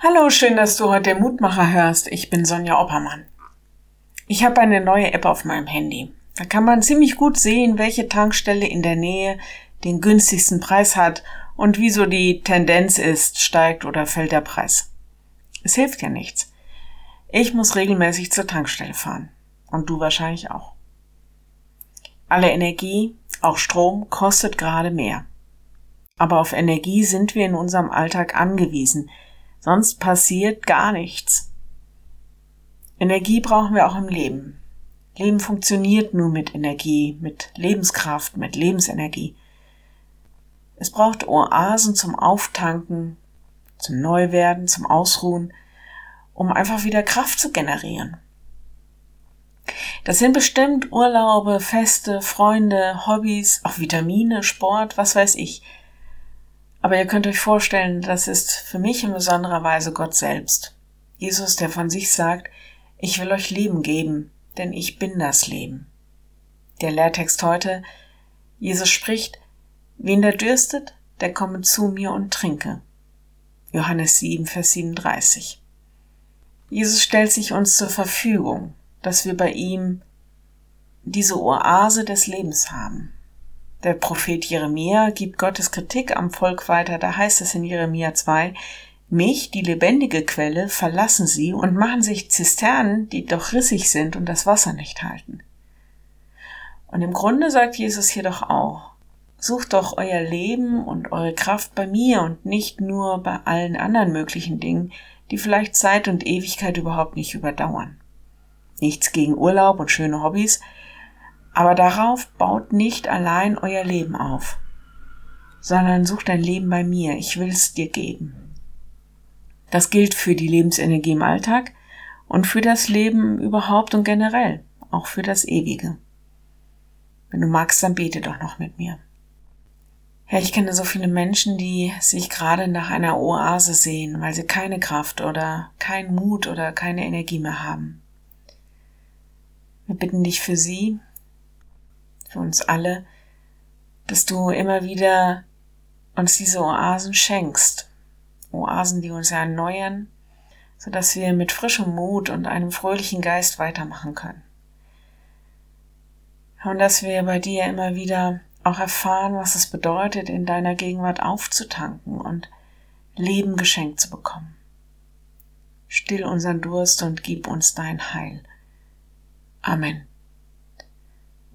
Hallo, schön, dass du heute den Mutmacher hörst. Ich bin Sonja Oppermann. Ich habe eine neue App auf meinem Handy. Da kann man ziemlich gut sehen, welche Tankstelle in der Nähe den günstigsten Preis hat und wieso die Tendenz ist, steigt oder fällt der Preis. Es hilft ja nichts. Ich muss regelmäßig zur Tankstelle fahren. Und du wahrscheinlich auch. Alle Energie, auch Strom, kostet gerade mehr. Aber auf Energie sind wir in unserem Alltag angewiesen, sonst passiert gar nichts. Energie brauchen wir auch im Leben. Leben funktioniert nur mit Energie, mit Lebenskraft, mit Lebensenergie. Es braucht Oasen zum Auftanken, zum Neuwerden, zum Ausruhen, um einfach wieder Kraft zu generieren. Das sind bestimmt Urlaube, Feste, Freunde, Hobbys, auch Vitamine, Sport, was weiß ich. Aber ihr könnt euch vorstellen, das ist für mich in besonderer Weise Gott selbst. Jesus, der von sich sagt, ich will euch Leben geben, denn ich bin das Leben. Der Lehrtext heute, Jesus spricht, wen der dürstet, der komme zu mir und trinke. Johannes 7, Vers 37. Jesus stellt sich uns zur Verfügung, dass wir bei ihm diese Oase des Lebens haben. Der Prophet Jeremia gibt Gottes Kritik am Volk weiter, da heißt es in Jeremia 2, mich, die lebendige Quelle, verlassen sie und machen sich Zisternen, die doch rissig sind und das Wasser nicht halten. Und im Grunde sagt Jesus hier doch auch, sucht doch euer Leben und eure Kraft bei mir und nicht nur bei allen anderen möglichen Dingen, die vielleicht Zeit und Ewigkeit überhaupt nicht überdauern. Nichts gegen Urlaub und schöne Hobbys, aber darauf baut nicht allein euer Leben auf, sondern sucht dein Leben bei mir, ich will es dir geben. Das gilt für die Lebensenergie im Alltag und für das Leben überhaupt und generell, auch für das Ewige. Wenn du magst, dann bete doch noch mit mir. Herr, ich kenne so viele Menschen, die sich gerade nach einer Oase sehen, weil sie keine Kraft oder keinen Mut oder keine Energie mehr haben. Wir bitten dich für sie, für uns alle, dass du immer wieder uns diese Oasen schenkst. Oasen, die uns erneuern, so dass wir mit frischem Mut und einem fröhlichen Geist weitermachen können. Und dass wir bei dir immer wieder auch erfahren, was es bedeutet, in deiner Gegenwart aufzutanken und Leben geschenkt zu bekommen. Still unseren Durst und gib uns dein Heil. Amen.